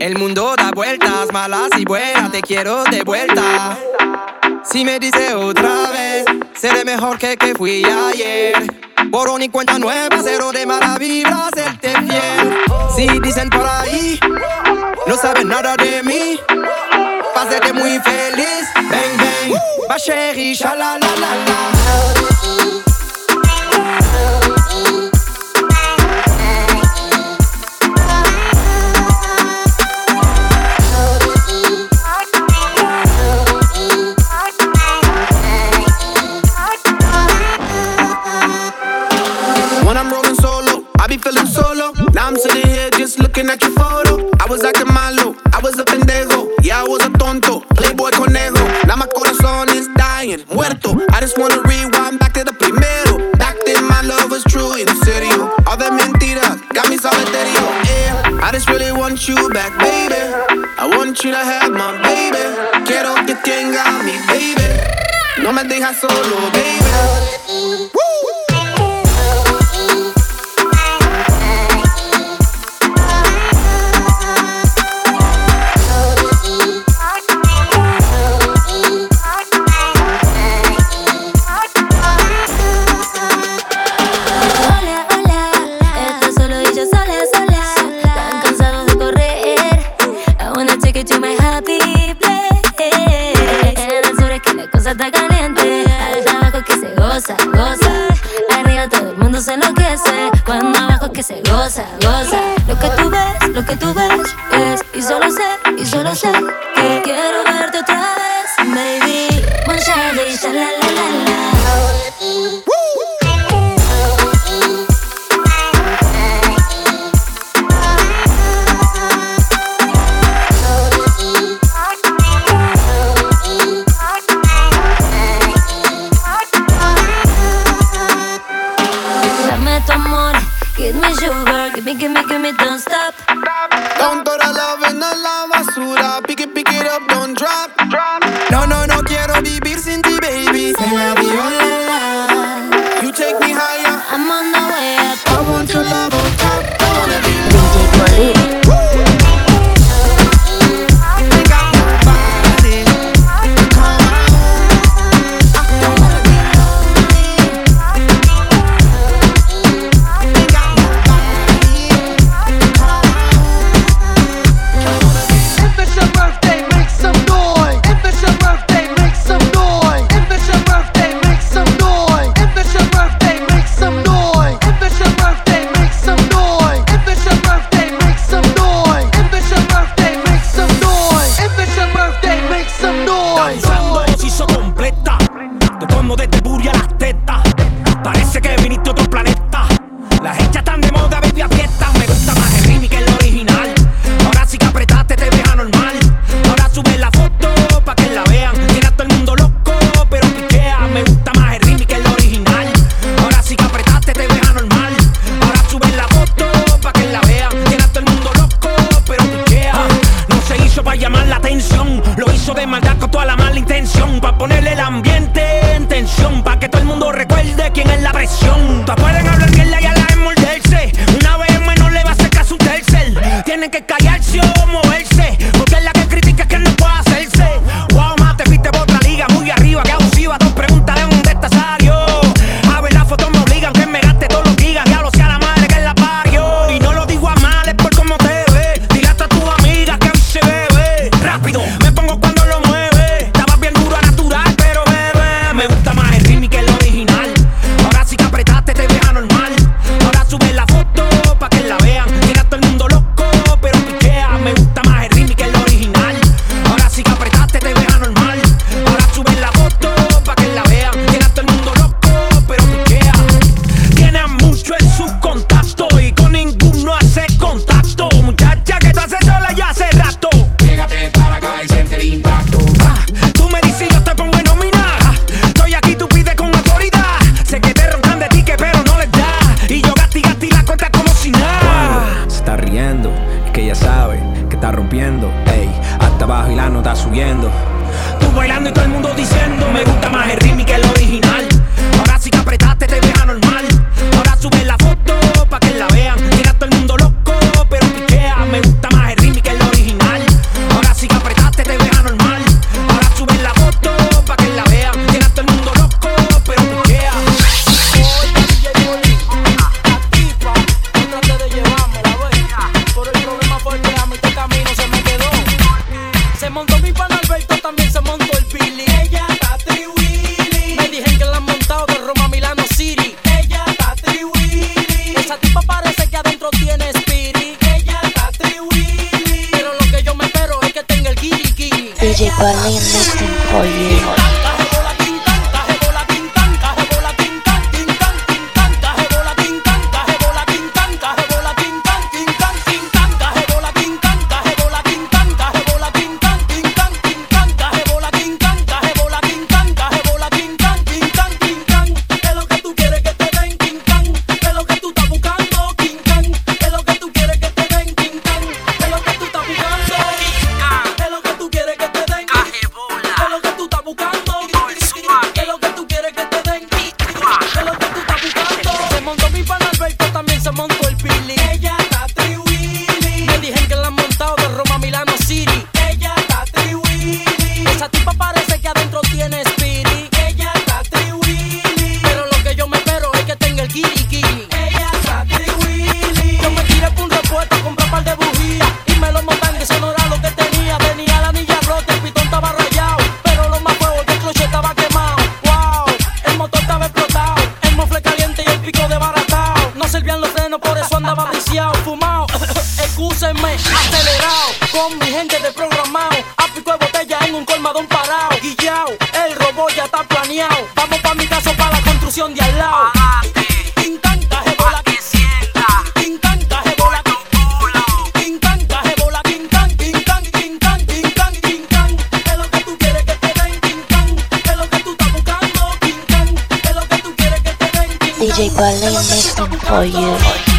El mundo da vueltas, malas y buenas, te quiero de vuelta. Si me dice otra vez, seré mejor que que fui ayer. Borrón y cuenta nueva, cero de mala vibra, serte fiel. Si dicen por ahí, no saben nada de mí. Pásate muy feliz, bang bang, ma chérie, la la la. Looking at your photo. I was acting malo, I was a pendejo. Yeah, I was a tonto, playboy conejo. Now my corazón is dying, muerto. I just wanna rewind back to the primero. Back then my love was true, in serio. All that mentiras got me solitario. Yeah, I just really want you back, baby. I want you to have my baby. Quiero que tenga mi baby. No me dejas solo, baby. está caliente. Alta abajo que se goza, goza. Arriba todo el mundo se enloquece. Cuando abajo que se goza, goza. Lo que tú ves, lo que tú ves. I'll be all que ya sabe que está rompiendo. Ey, hasta abajo y la nota subiendo. Tú bailando y todo el mundo diciendo, me gusta más el ritmo que el original. Ahora sí que apretaste, te deja normal. Ahora sube la foto pa' que la vean. Mira todo el mundo loco, pero piquea, me gusta más. DJ Berlin missing for you. DJ Balin mixing for you.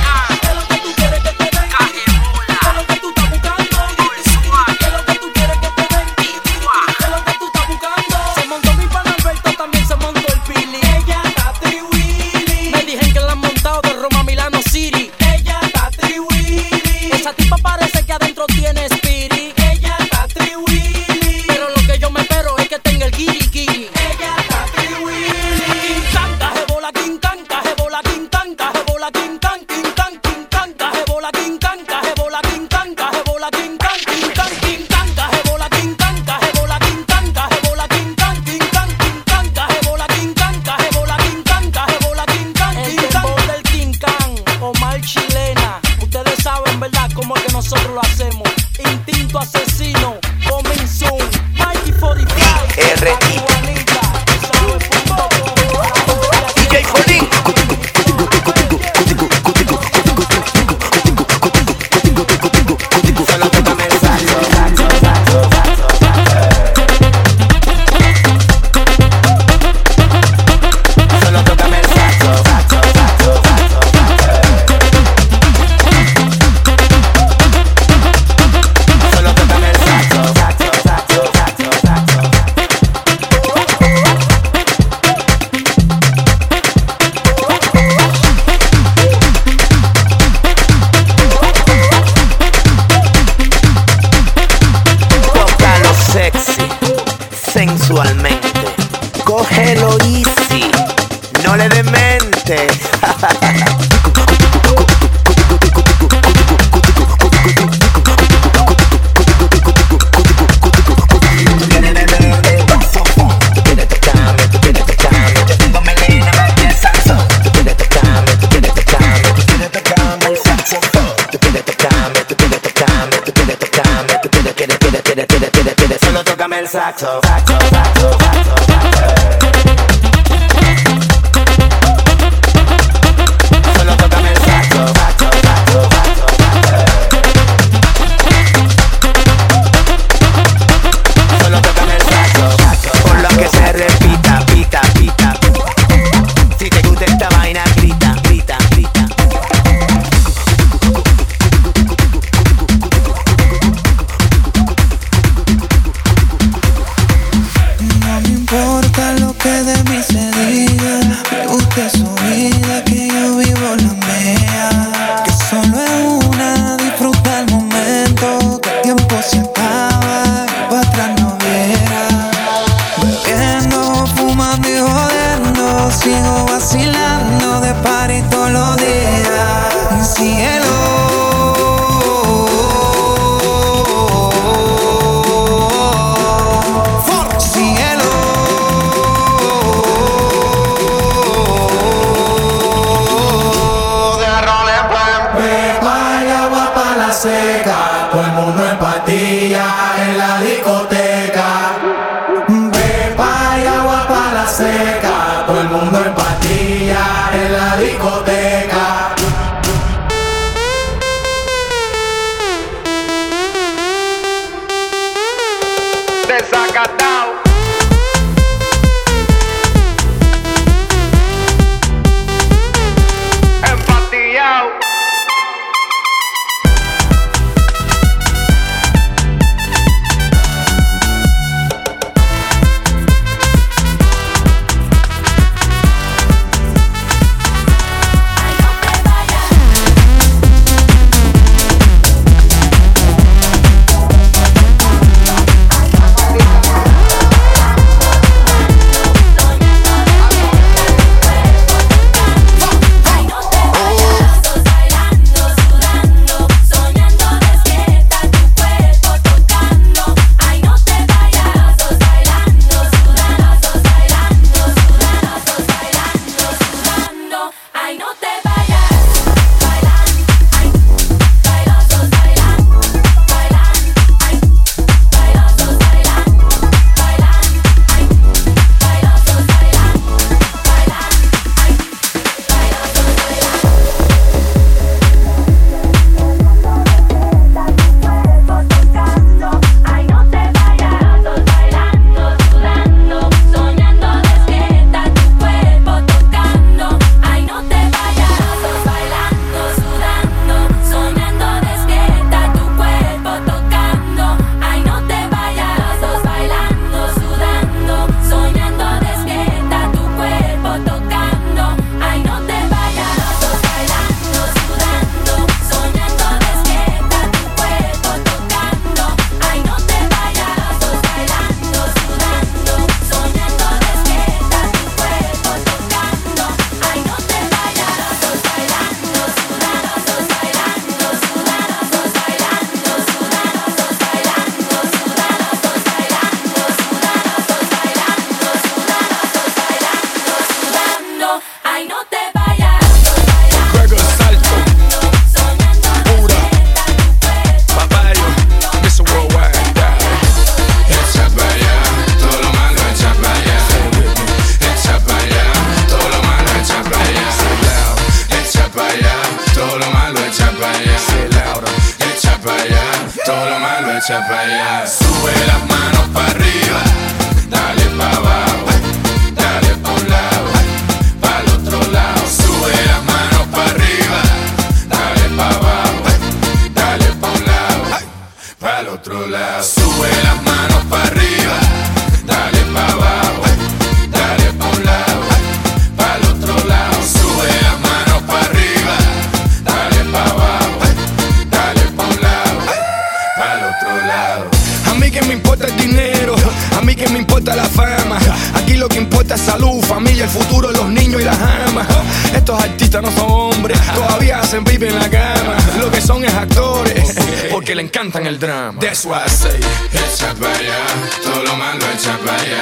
Encantan el drama. That's why I say, Echa para allá, todo lo malo echa para allá.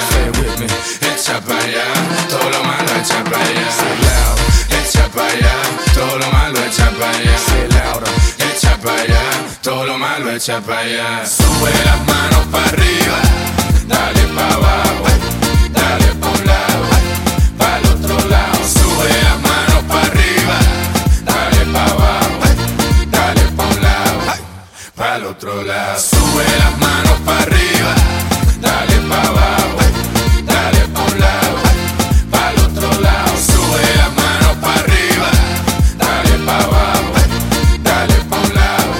Echa para allá, todo lo malo echa para allá. Echa para allá, todo lo malo echa para allá. Echa para allá, todo lo malo echa para allá. Sube las manos para arriba, dale para abajo, otro lado. Sube las manos para arriba, dale para abajo, dale pa' un lado, para el otro lado. Sube las manos para arriba, dale para abajo, dale pa' un lado,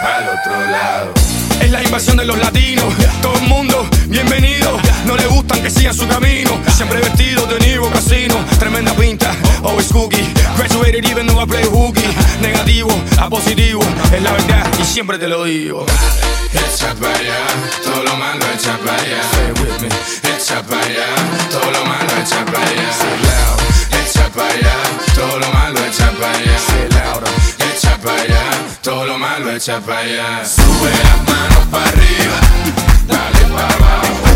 para el otro lado. es la invasión de los latinos. Todo el mundo, bienvenido. No le gustan que sigan su camino. Siempre vestidos de Nivo Casino. Tremenda pinta, always cookie. Graduated even though I play hooky. Negativo a positivo, es la verdad siempre te lo digo. Echa para allá, todo lo malo echa para allá. Echa para allá, todo lo malo echa para allá. Echa para allá, todo lo malo echa para allá. Echa para allá, todo lo malo echa para allá. Sube las manos para arriba, dale para abajo.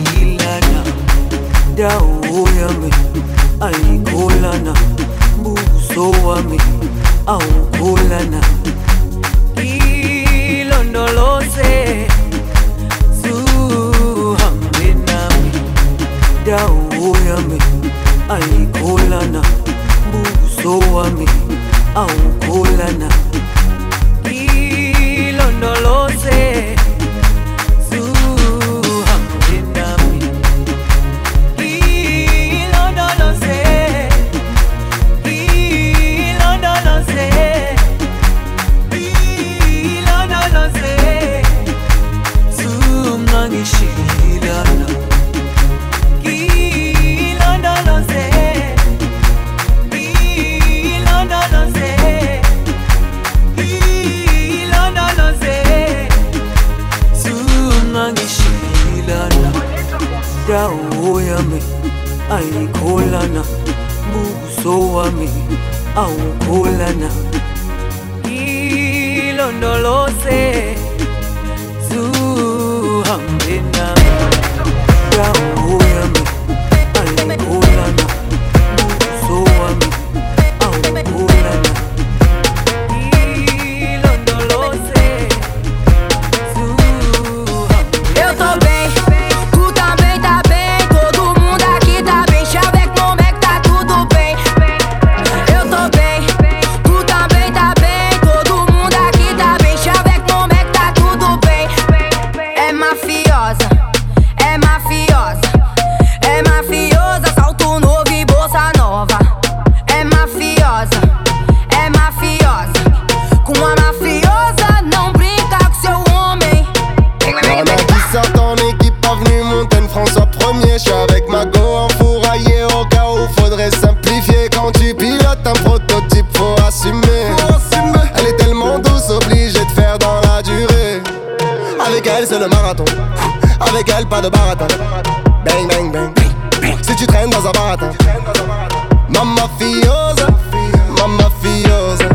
dada uoyami aikolana buso wami aukolana ilondolose zuhambe nami. Dada uoyami aikolana buso wami aukolana ilondolose Avec elle, pas de baratin. Bang, bang, bang. Si tu traînes dans un baratin. Mamma fiosa, mamma fiosa.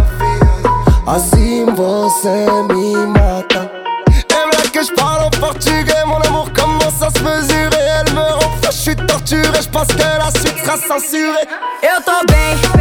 Assim você me mata. Et voilà que je parle en portugais, mon amour commence à se mesurer. Elle me rend je suis torturé, je pense que la suite sera censurée. Eu tô.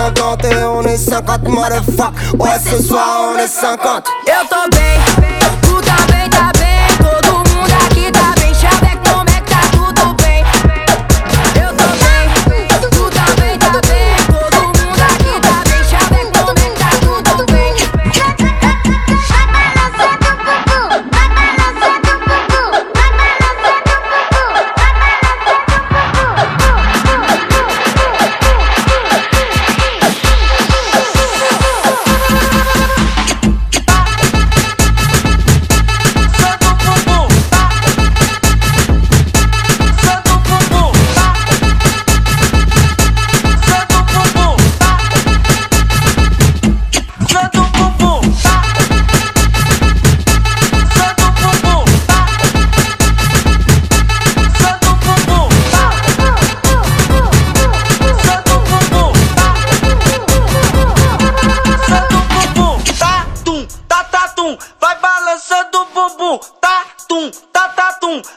50 et on est 50 motherfuck. Ouais ce soir on est 50 Et toi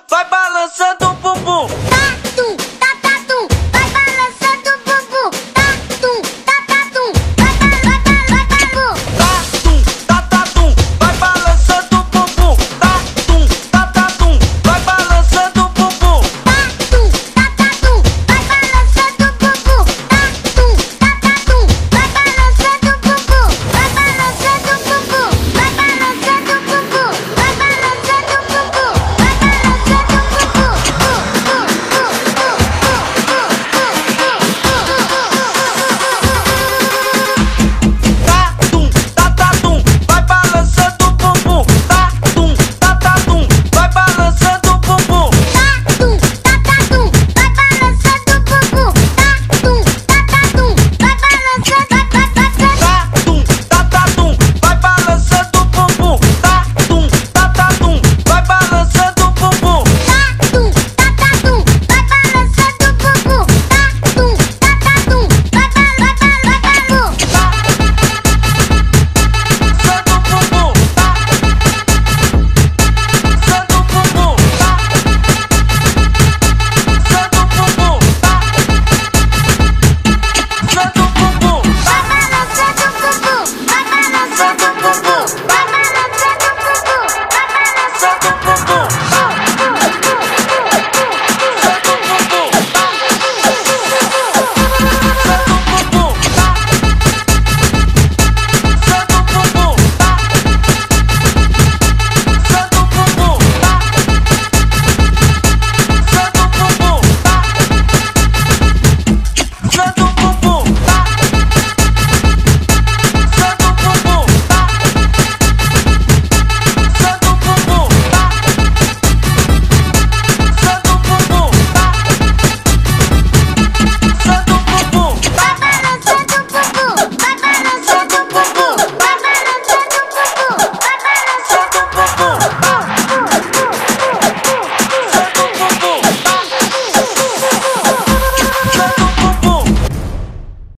vai balançando o bumbum.